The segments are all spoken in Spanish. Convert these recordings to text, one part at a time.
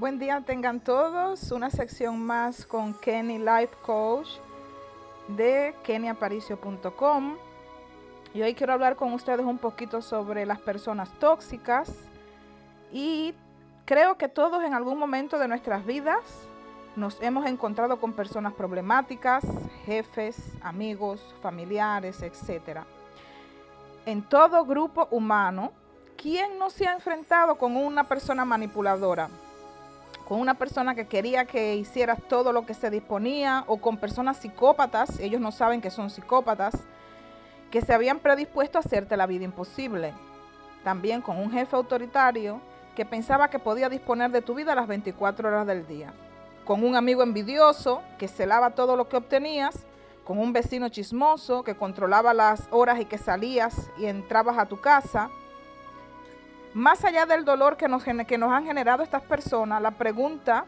Buen día tengan todos. Una sección más con Kenny Life Coach de kennyaparicio.com. Y hoy quiero hablar con ustedes un poquito sobre las personas tóxicas. Y creo que todos en algún momento de nuestras vidas nos hemos encontrado con personas problemáticas, jefes, amigos, familiares, etc. En todo grupo humano, ¿quién no se ha enfrentado con una persona manipuladora? Con una persona que quería que hicieras todo lo que se disponía o con personas psicópatas, ellos no saben que son psicópatas, que se habían predispuesto a hacerte la vida imposible. También con un jefe autoritario que pensaba que podía disponer de tu vida las 24 horas del día. Con un amigo envidioso que celaba todo lo que obtenías. Con un vecino chismoso que controlaba las horas y que salías y entrabas a tu casa más allá del dolor que nos, han generado estas personas, la pregunta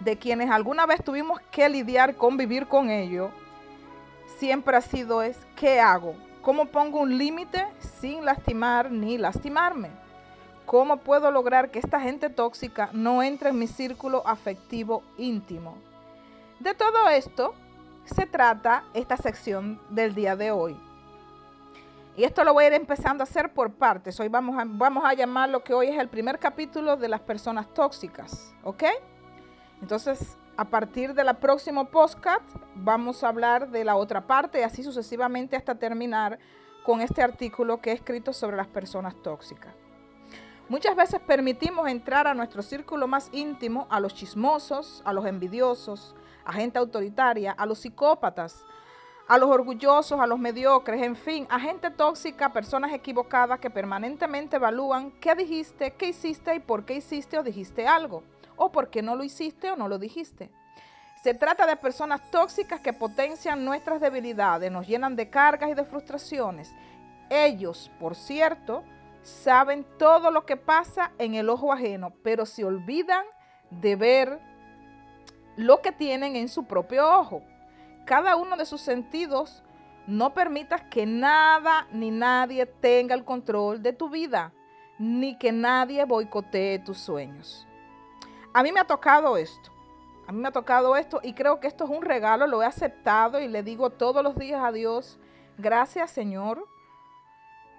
de quienes alguna vez tuvimos que lidiar con vivir con ello, siempre ha sido es, ¿qué hago? ¿Cómo pongo un límite sin lastimar ni lastimarme? ¿Cómo puedo lograr que esta gente tóxica no entre en mi círculo afectivo íntimo? De todo esto se trata esta sección del día de hoy. Y esto lo voy a ir empezando a hacer por partes. Hoy vamos a, vamos a llamar lo que hoy es el primer capítulo de las personas tóxicas, ¿ok? Entonces, a partir de la próxima podcast vamos a hablar de la otra parte y así sucesivamente hasta terminar con este artículo que he escrito sobre las personas tóxicas. Muchas veces permitimos entrar a nuestro círculo más íntimo a los chismosos, a los envidiosos, a gente autoritaria, a los psicópatas, a los orgullosos, a los mediocres, en fin, a gente tóxica, personas equivocadas que permanentemente evalúan qué dijiste, qué hiciste y por qué hiciste o dijiste algo, o por qué no lo hiciste o no lo dijiste. Se trata de personas tóxicas que potencian nuestras debilidades, nos llenan de cargas y de frustraciones. Ellos, por cierto, saben todo lo que pasa en el ojo ajeno, pero se olvidan de ver lo que tienen en su propio ojo cada uno de sus sentidos, no permitas que nada ni nadie tenga el control de tu vida, ni que nadie boicotee tus sueños. A mí me ha tocado esto. A mí me ha tocado esto y creo que esto es un regalo, lo he aceptado y le digo todos los días a Dios, gracias Señor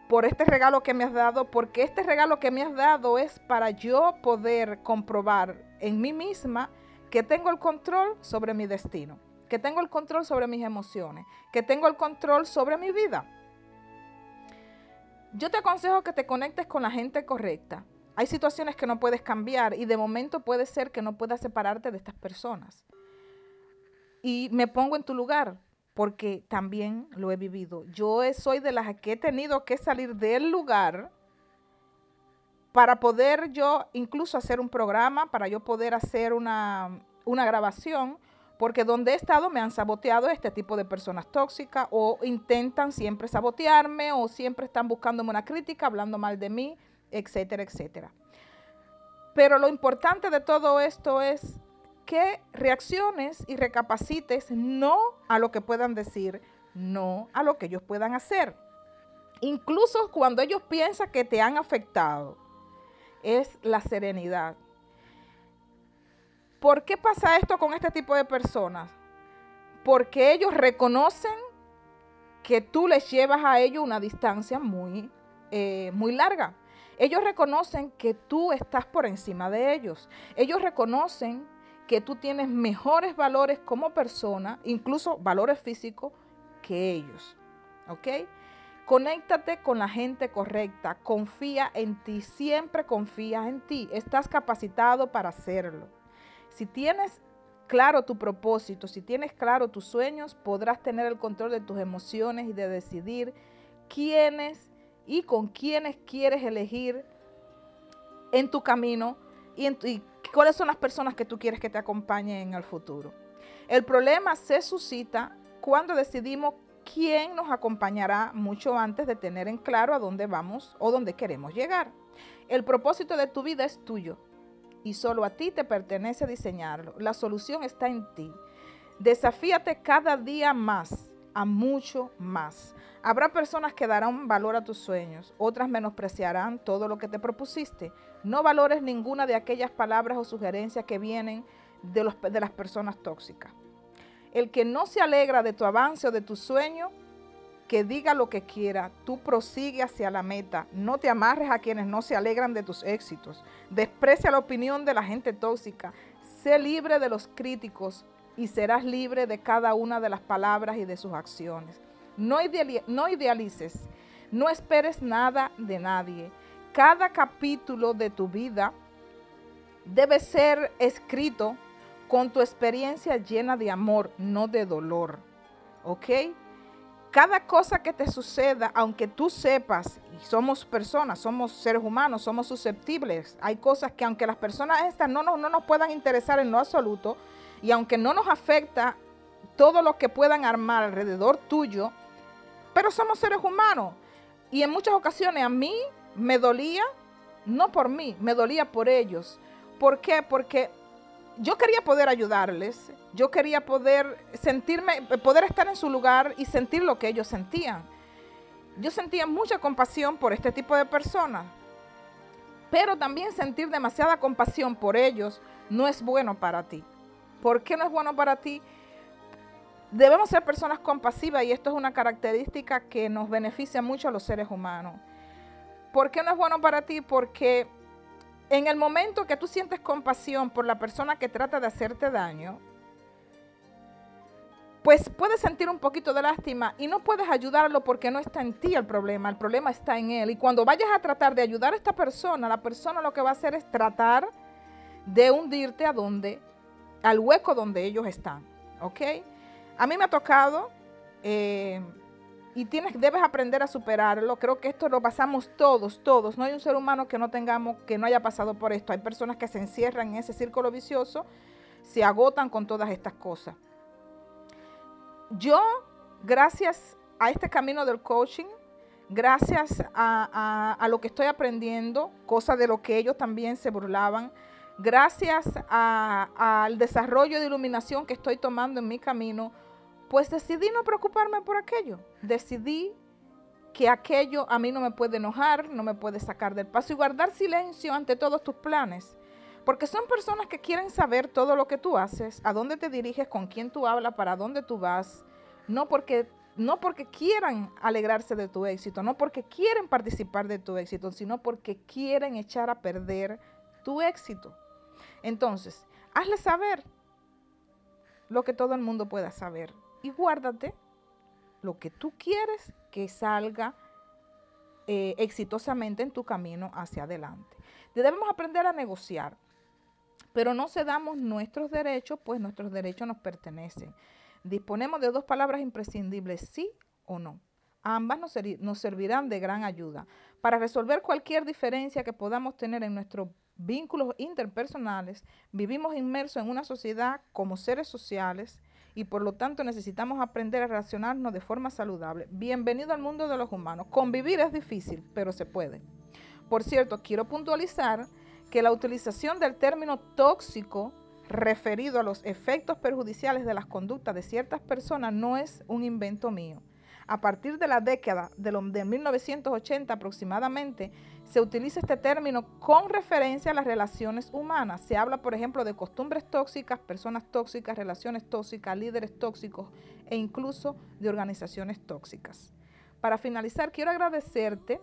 por este regalo que me has dado, porque este regalo que me has dado es para yo poder comprobar en mí misma que tengo el control sobre mi destino que tengo el control sobre mis emociones, que tengo el control sobre mi vida. Yo te aconsejo que te conectes con la gente correcta. Hay situaciones que no puedes cambiar y de momento puede ser que no puedas separarte de estas personas. Y me pongo en tu lugar porque también lo he vivido. Yo soy de las que he tenido que salir del lugar para poder yo incluso hacer un programa, para yo poder hacer una, una grabación porque donde he estado me han saboteado este tipo de personas tóxicas o intentan siempre sabotearme o siempre están buscándome una crítica, hablando mal de mí, etcétera, etcétera. Pero lo importante de todo esto es que reacciones y recapacites no a lo que puedan decir, no a lo que ellos puedan hacer. Incluso cuando ellos piensan que te han afectado, es la serenidad. ¿Por qué pasa esto con este tipo de personas? Porque ellos reconocen que tú les llevas a ellos una distancia muy, eh, muy larga. Ellos reconocen que tú estás por encima de ellos. Ellos reconocen que tú tienes mejores valores como persona, incluso valores físicos, que ellos. ¿Ok? Conéctate con la gente correcta. Confía en ti. Siempre confía en ti. Estás capacitado para hacerlo. Si tienes claro tu propósito, si tienes claro tus sueños, podrás tener el control de tus emociones y de decidir quiénes y con quiénes quieres elegir en tu camino y, y cuáles son las personas que tú quieres que te acompañen en el futuro. El problema se suscita cuando decidimos quién nos acompañará mucho antes de tener en claro a dónde vamos o dónde queremos llegar. El propósito de tu vida es tuyo y solo a ti te pertenece diseñarlo. La solución está en ti. Desafíate cada día más a mucho más. Habrá personas que darán valor a tus sueños, otras menospreciarán todo lo que te propusiste. No valores ninguna de aquellas palabras o sugerencias que vienen de, de las personas tóxicas. El que no se alegra de tu avance o de tu sueño, que diga lo que quiera, tú prosigue hacia la meta. No te amarres a quienes no se alegran de tus éxitos. Desprecia la opinión de la gente tóxica. Sé libre de los críticos y serás libre de cada una de las palabras y de sus acciones. No, idealices, no esperes nada de nadie. Cada capítulo de tu vida debe ser escrito con tu experiencia llena de amor, no de dolor. ¿Ok? Cada cosa que te suceda, aunque tú sepas, y somos personas, somos seres humanos, somos susceptibles, hay cosas que aunque las personas estas no nos, no nos puedan interesar en lo absoluto, y aunque no nos afecta todo lo que puedan armar alrededor tuyo, pero somos seres humanos. Y en muchas ocasiones a mí me dolía, no por mí, me dolía por ellos. ¿Por qué? Porque yo quería poder ayudarles, yo quería poder sentirme, poder estar en su lugar y sentir lo que ellos sentían. Yo sentía mucha compasión por este tipo de personas, pero también sentir demasiada compasión por ellos no es bueno para ti. ¿Por qué no es bueno para ti? Debemos ser personas compasivas y esto es una característica que nos beneficia mucho a los seres humanos. ¿Por qué no es bueno para ti? Porque en el momento que tú sientes compasión por la persona que trata de hacerte daño, pues puedes sentir un poquito de lástima y no puedes ayudarlo porque no está en ti el problema, el problema está en él. Y cuando vayas a tratar de ayudar a esta persona, la persona lo que va a hacer es tratar de hundirte a donde, al hueco donde ellos están, ¿ok? A mí me ha tocado eh, y tienes, debes aprender a superarlo. Creo que esto lo pasamos todos, todos. No hay un ser humano que no tengamos, que no haya pasado por esto. Hay personas que se encierran en ese círculo vicioso, se agotan con todas estas cosas. Yo, gracias a este camino del coaching, gracias a, lo que estoy aprendiendo, cosa de lo que ellos también se burlaban, gracias al desarrollo de iluminación que estoy tomando en mi camino, pues decidí no preocuparme por aquello. Decidí que aquello a mí no me puede enojar, no me puede sacar del paso y guardar silencio ante todos tus planes. Porque son personas que quieren saber todo lo que tú haces, a dónde te diriges, con quién tú hablas, para dónde tú vas. No porque, no porque quieran alegrarse de tu éxito, no porque quieren participar de tu éxito, sino porque quieren echar a perder tu éxito. Entonces, hazle saber lo que todo el mundo pueda saber y guárdate lo que tú quieres que salga eh, exitosamente en tu camino hacia adelante. Debemos aprender a negociar, pero no cedamos nuestros derechos, pues nuestros derechos nos pertenecen. Disponemos de dos palabras imprescindibles, sí o no. Ambas nos, nos servirán de gran ayuda para resolver cualquier diferencia que podamos tener en nuestros vínculos interpersonales. Vivimos inmersos en una sociedad como seres sociales y por lo tanto necesitamos aprender a relacionarnos de forma saludable. Bienvenido al mundo de los humanos. Convivir es difícil, pero se puede. Por cierto, quiero puntualizar que la utilización del término tóxico referido a los efectos perjudiciales de las conductas de ciertas personas no es un invento mío. A partir de la década de, 1980 aproximadamente, se utiliza este término con referencia a las relaciones humanas. Se habla, por ejemplo, de costumbres tóxicas, personas tóxicas, relaciones tóxicas, líderes tóxicos e incluso de organizaciones tóxicas. Para finalizar, quiero agradecerte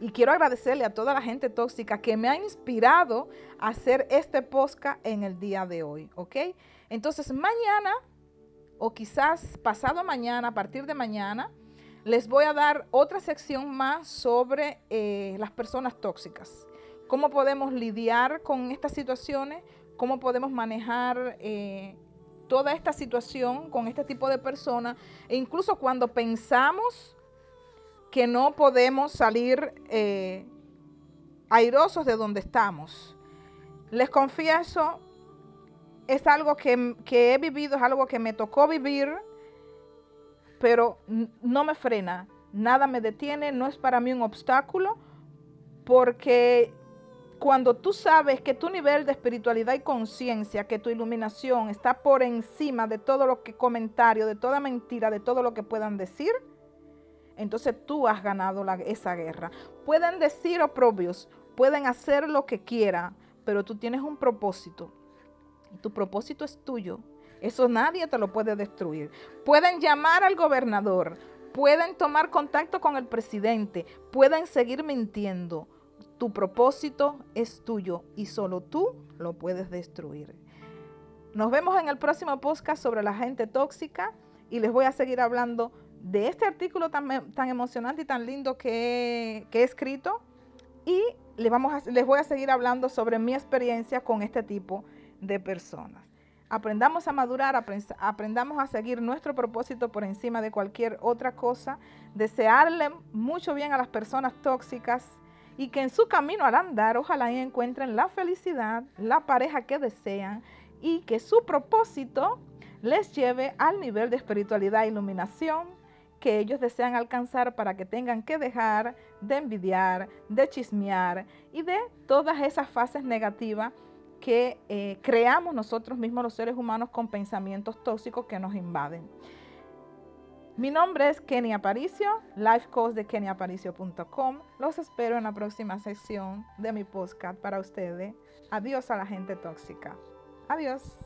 y quiero agradecerle a toda la gente tóxica que me ha inspirado a hacer este podcast en el día de hoy, ¿ok? Entonces, mañana o quizás pasado mañana, a partir de mañana, les voy a dar otra sección más sobre eh, las personas tóxicas. Cómo podemos lidiar con estas situaciones, cómo podemos manejar eh, toda esta situación con este tipo de personas. E incluso cuando pensamos que no podemos salir eh, airosos de donde estamos. Les confieso es algo que, he vivido, es algo que me tocó vivir, pero no me frena, nada me detiene, no es para mí un obstáculo, porque cuando tú sabes que tu nivel de espiritualidad y conciencia, que tu iluminación está por encima de todo lo que comentario, de toda mentira, de todo lo que puedan decir, entonces tú has ganado esa guerra. Pueden decir oprobios, pueden hacer lo que quieran, pero tú tienes un propósito. Y tu propósito es tuyo. Eso nadie te lo puede destruir. Pueden llamar al gobernador, pueden tomar contacto con el presidente, pueden seguir mintiendo. Tu propósito es tuyo y solo tú lo puedes destruir. Nos vemos en el próximo podcast sobre la gente tóxica y les voy a seguir hablando de este artículo tan, emocionante y tan lindo que, he escrito y les voy a seguir hablando sobre mi experiencia con este tipo de personas. Aprendamos a madurar, aprendamos a seguir nuestro propósito por encima de cualquier otra cosa, desearle mucho bien a las personas tóxicas y que en su camino al andar ojalá encuentren la felicidad, la pareja que desean y que su propósito les lleve al nivel de espiritualidad e iluminación que ellos desean alcanzar para que tengan que dejar de envidiar, de chismear y de todas esas fases negativas que eh, creamos nosotros mismos los seres humanos con pensamientos tóxicos que nos invaden. Mi nombre es Kenny Aparicio, life de kennyaparicio.com. Los espero en la próxima sección de mi podcast para ustedes. Adiós a la gente tóxica. Adiós.